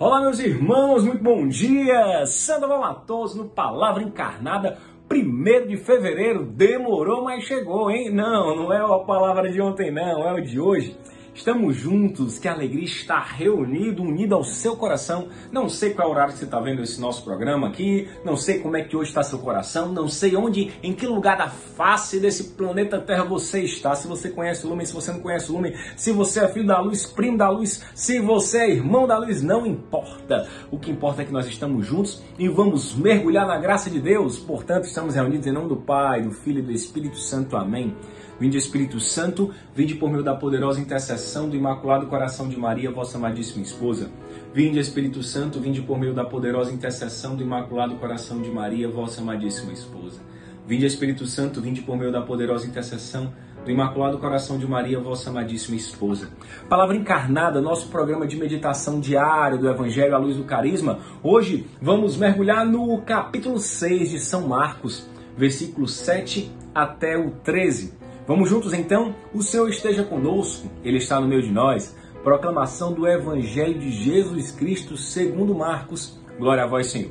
Olá, meus irmãos, muito bom dia! Sandoval Matoso no Palavra Encarnada, 1 de fevereiro. Demorou, mas chegou, hein? Não, não é a palavra de ontem, não, é o de hoje. Estamos juntos, que alegria estar reunido, unido ao seu coração. Não sei qual é o horário que você está vendo esse nosso programa aqui, não sei como é que hoje está seu coração, não sei onde, em que lugar da face desse planeta Terra você está. Se você conhece o Lumen, se você não conhece o Lumen, se você é filho da luz, primo da luz, se você é irmão da luz, não importa. O que importa é que nós estamos juntos e vamos mergulhar na graça de Deus. Portanto, estamos reunidos em nome do Pai, do Filho e do Espírito Santo. Amém. Vinde Espírito Santo, vinde por meio da poderosa intercessão do Imaculado Coração de Maria, vossa amadíssima esposa. Vinde Espírito Santo, vinde por meio da poderosa intercessão do Imaculado Coração de Maria, vossa amadíssima esposa. Vinde Espírito Santo, vinde por meio da poderosa intercessão do Imaculado Coração de Maria, vossa amadíssima esposa. Palavra encarnada, nosso programa de meditação diário do Evangelho à luz do carisma. Hoje vamos mergulhar no capítulo 6 de São Marcos, versículos 7 até o 13. Vamos juntos então? O Senhor esteja conosco, Ele está no meio de nós. Proclamação do Evangelho de Jesus Cristo segundo Marcos. Glória a vós, Senhor.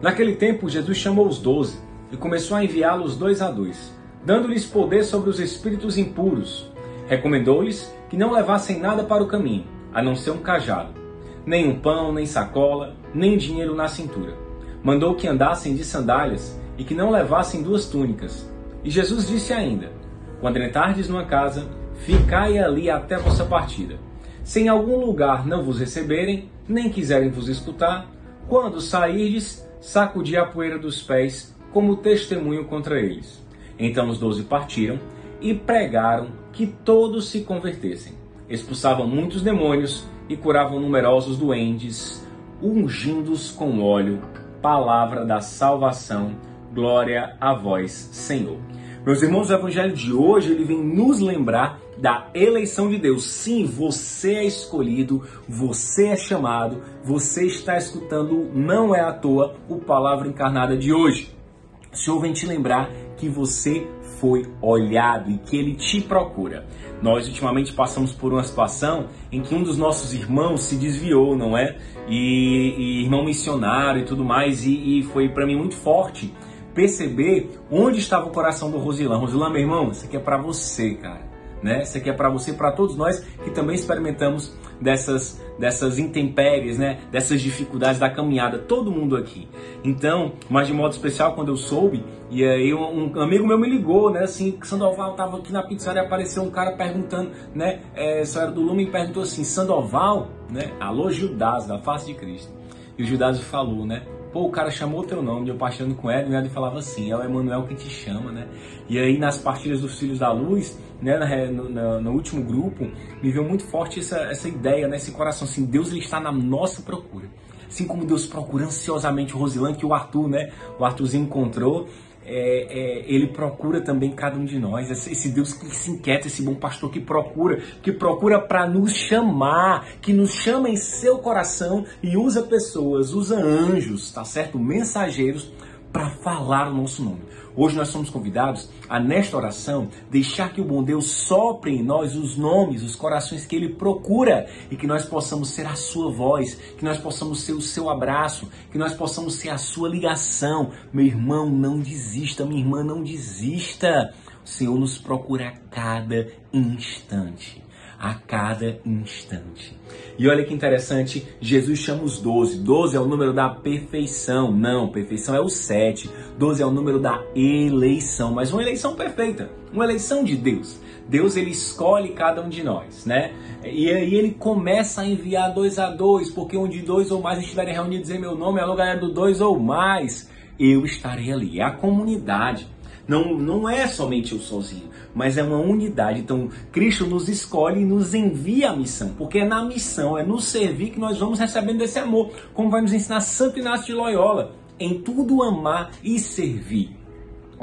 Naquele tempo, Jesus chamou os doze e começou a enviá-los dois a dois, dando-lhes poder sobre os espíritos impuros. Recomendou-lhes que não levassem nada para o caminho, a não ser um cajado, nem um pão, nem sacola, nem dinheiro na cintura. Mandou que andassem de sandálias e que não levassem duas túnicas. E Jesus disse ainda: quando entrardes numa casa, ficai ali até vossa partida. Se em algum lugar não vos receberem, nem quiserem vos escutar, quando sairdes, sacudi a poeira dos pés como testemunho contra eles. Então os doze partiram e pregaram que todos se convertessem. Expulsavam muitos demônios e curavam numerosos doentes, ungindo-os com óleo. Palavra da salvação. Glória a vós, Senhor. Meus irmãos, o evangelho de hoje ele vem nos lembrar da eleição de Deus. Sim, você é escolhido, você é chamado, você está escutando, não é à toa, o palavra encarnada de hoje. O Senhor vem te lembrar que você foi olhado e que ele te procura. Nós ultimamente passamos por uma situação em que um dos nossos irmãos se desviou, não é? E, e irmão missionário e tudo mais, e, e foi para mim muito forte perceber onde estava o coração do Rosilan. Rosilan, meu irmão, isso aqui é para você, cara. Né? Isso aqui é para você, para todos nós que também experimentamos dessas, dessas intempéries, né? dessas dificuldades da caminhada, todo mundo aqui. Então, mas de modo especial, quando eu soube, e aí um, um amigo meu me ligou, né? Assim, Sandoval estava aqui na pizzaria, apareceu um cara perguntando, né? É, era do Lume e perguntou assim: Sandoval, né? Alô, Judas, da face de Cristo. E o Judas falou, né? Pô, o cara chamou o teu nome, eu partilhando com ele, e ele falava assim, é o Emanuel que te chama, né? E aí nas partilhas dos Filhos da Luz, né, no, no, no último grupo, me veio muito forte essa, essa ideia, né, esse coração, assim, Deus ele está na nossa procura. Assim como Deus procura ansiosamente o Rosilã, que o Arthur, né, o Arthurzinho encontrou, é, é, ele procura também cada um de nós. Esse Deus que se inquieta, esse bom pastor que procura, que procura para nos chamar, que nos chama em seu coração e usa pessoas, usa anjos, tá certo? Mensageiros para falar o nosso nome. Hoje nós somos convidados a, nesta oração, deixar que o bom Deus sopre em nós os nomes, os corações que Ele procura e que nós possamos ser a Sua voz, que nós possamos ser o Seu abraço, que nós possamos ser a Sua ligação. Meu irmão, não desista, minha irmã, não desista. O Senhor nos procura a cada instante a cada instante. E olha que interessante, Jesus chama os doze. Doze é o número da perfeição. Não, perfeição é o sete. Doze é o número da eleição, mas uma eleição perfeita, uma eleição de Deus. Deus ele escolhe cada um de nós, né? E aí ele começa a enviar dois a dois, porque onde dois ou mais estiverem reunidos em meu nome, é lugar do dois ou mais, eu estarei ali. É a comunidade. Não, não é somente eu sozinho, mas é uma unidade. Então, Cristo nos escolhe e nos envia a missão, porque é na missão, é no servir que nós vamos recebendo esse amor, como vai nos ensinar Santo Inácio de Loyola, em tudo amar e servir.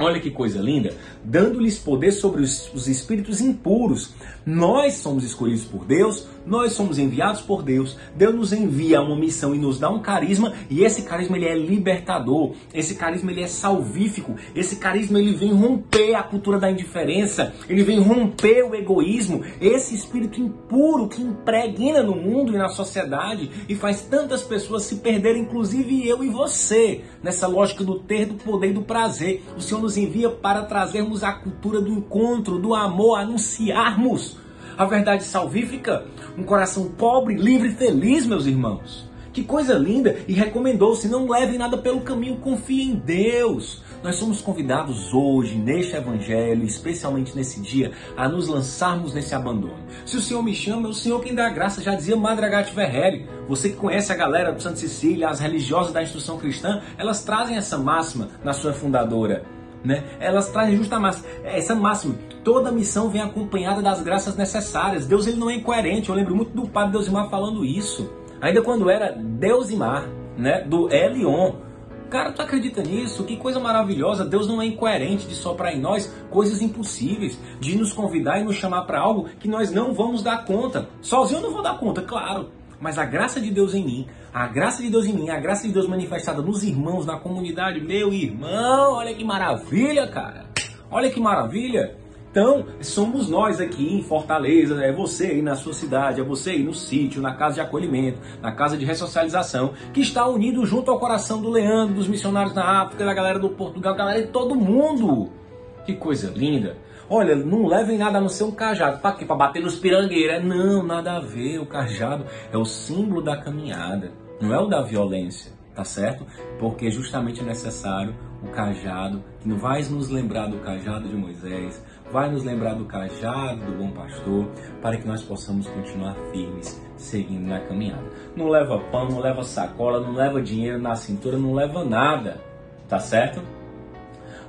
Olha que coisa linda, dando-lhes poder sobre os, os, espíritos impuros. Nós somos escolhidos por Deus, nós somos enviados por Deus. Deus nos envia uma missão e nos dá um carisma, e esse carisma ele é libertador. Esse carisma ele é salvífico. Esse carisma ele vem romper a cultura da indiferença, ele vem romper o egoísmo. Esse espírito impuro que impregna no mundo e na sociedade e faz tantas pessoas se perderem, inclusive eu e você, nessa lógica do ter, do poder e do prazer. O Senhor nos envia para trazermos a cultura do encontro, do amor, anunciarmos a verdade salvífica, um coração pobre, livre e feliz, meus irmãos. Que coisa linda! E recomendou-se: não levem nada pelo caminho, confiem em Deus. Nós somos convidados hoje, neste Evangelho, especialmente nesse dia, a nos lançarmos nesse abandono. Se o Senhor me chama, é o Senhor quem dá a graça, já dizia Madragate Verrelli. Você que conhece a galera do Santa Cecília, as religiosas da instrução cristã, elas trazem essa máxima na sua fundadora né? Elas trazem justamente essa máxima. Toda missão vem acompanhada das graças necessárias. Deus ele não é incoerente. Eu lembro muito do padre Deusimar falando isso. Ainda quando era Deusimar, né? Do Elion. Cara, tu acredita nisso? Que coisa maravilhosa. Deus não é incoerente de soprar em nós coisas impossíveis, de nos convidar e nos chamar para algo que nós não vamos dar conta. Sozinho eu não vou dar conta, claro. Mas a graça de Deus em mim, a graça de Deus em mim, a graça de Deus manifestada nos irmãos, na comunidade, meu irmão, olha que maravilha, cara. Olha que maravilha. Então, somos nós aqui em Fortaleza, é você aí na sua cidade, é você aí no sítio, na casa de acolhimento, na casa de ressocialização, que está unido junto ao coração do Leandro, dos missionários na África, da galera do Portugal, galera de todo mundo. Que coisa linda. Olha, não levem nada a não ser um cajado. Para quê? Para bater nos pirangueiros. É, não, nada a ver. O cajado é o símbolo da caminhada, não é o da violência, tá certo? Porque justamente é necessário o cajado, que não vai nos lembrar do cajado de Moisés, vai nos lembrar do cajado do bom pastor, para que nós possamos continuar firmes, seguindo na caminhada. Não leva pão, não leva sacola, não leva dinheiro na cintura, não leva nada, tá certo?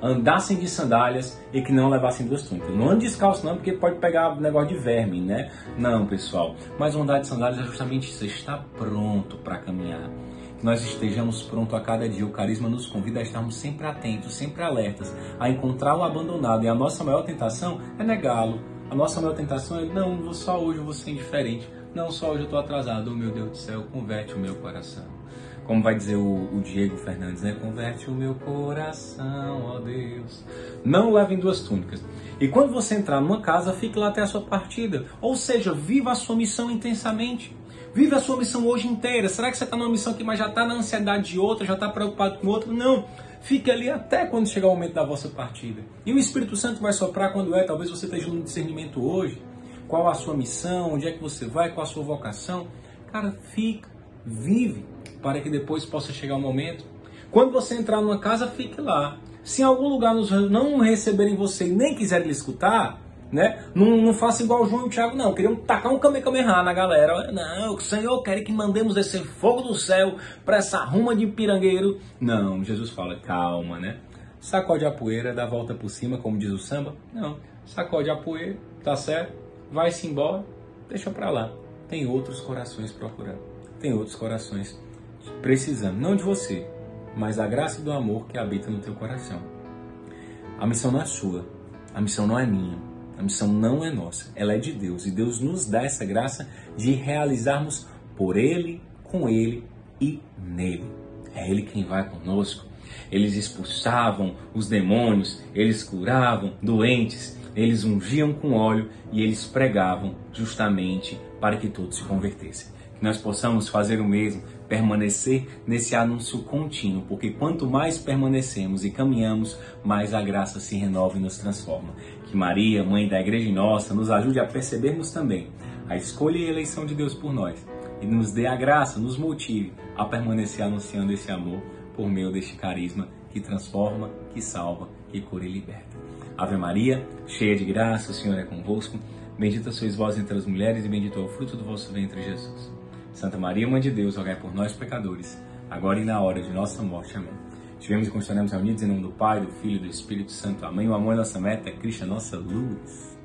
Andassem de sandálias e que não levassem duas túnicas. Não ande descalço não, porque pode pegar negócio de verme, né? Não, pessoal. Mas andar de sandálias é justamente isso, estar pronto para caminhar. Que nós estejamos prontos a cada dia. O carisma nos convida a estarmos sempre atentos, sempre alertas, a encontrar o abandonado. E a nossa maior tentação é negá-lo. A nossa maior tentação é, não, só hoje eu vou ser indiferente. Não, só hoje eu estou atrasado. Oh, meu Deus do céu, converte o meu coração como vai dizer o, o, Diego Fernandes, né? Converte o meu coração, ó Deus. Não levem duas túnicas. E quando você entrar numa casa, fique lá até a sua partida. Ou seja, viva a sua missão intensamente. Viva a sua missão hoje inteira. Será que você está numa missão que mas já está na ansiedade de outra, já está preocupado com outra? Não. Fique ali até quando chegar o momento da vossa partida. E o Espírito Santo vai soprar quando é. Talvez você esteja no discernimento hoje. Qual a sua missão? Onde é que você vai? Qual a sua vocação? Cara, fica, vive para que depois possa chegar o momento. Quando você entrar numa casa, fique lá. Se em algum lugar não receberem você e nem quiserem lhe escutar, né? Não, não faça igual o João e o Thiago, não. Queriam tacar um Kamehameha na galera. Não, o Senhor quer que mandemos descer fogo do céu para essa ruma de pirangueiro. Não, Jesus fala, calma, né? Sacode a poeira, dá a volta por cima, como diz o samba. Não, sacode a poeira, tá certo? Vai-se embora, deixa pra lá. Tem outros corações procurando. Tem outros corações precisando, não de você, mas da graça do amor que habita no teu coração. A missão não é sua, a missão não é minha, a missão não é nossa, ela é de Deus e Deus nos dá essa graça de realizarmos por Ele, com Ele e nele. É Ele quem vai conosco. Eles expulsavam os demônios, eles curavam doentes, eles ungiam com óleo e eles pregavam justamente para que todos se convertessem. Que nós possamos fazer o mesmo, permanecer nesse anúncio contínuo, porque quanto mais permanecemos e caminhamos, mais a graça se renova e nos transforma. Que Maria, mãe da Igreja Nossa, nos ajude a percebermos também a escolha e eleição de Deus por nós e nos dê a graça, nos motive a permanecer anunciando esse amor por meio deste carisma que transforma, que salva, que cura e liberta. Ave Maria, cheia de graça, o Senhor é convosco. Bendita sois vós entre as mulheres e bendito é o fruto do vosso ventre, Jesus. Santa Maria, Mãe de Deus, rogai por nós, pecadores, agora e na hora de nossa morte. Amém. Tivemos e continuaremos reunidos em nome do Pai, do Filho e do Espírito Santo. Amém. O amor é nossa meta, Cristo é nossa luz.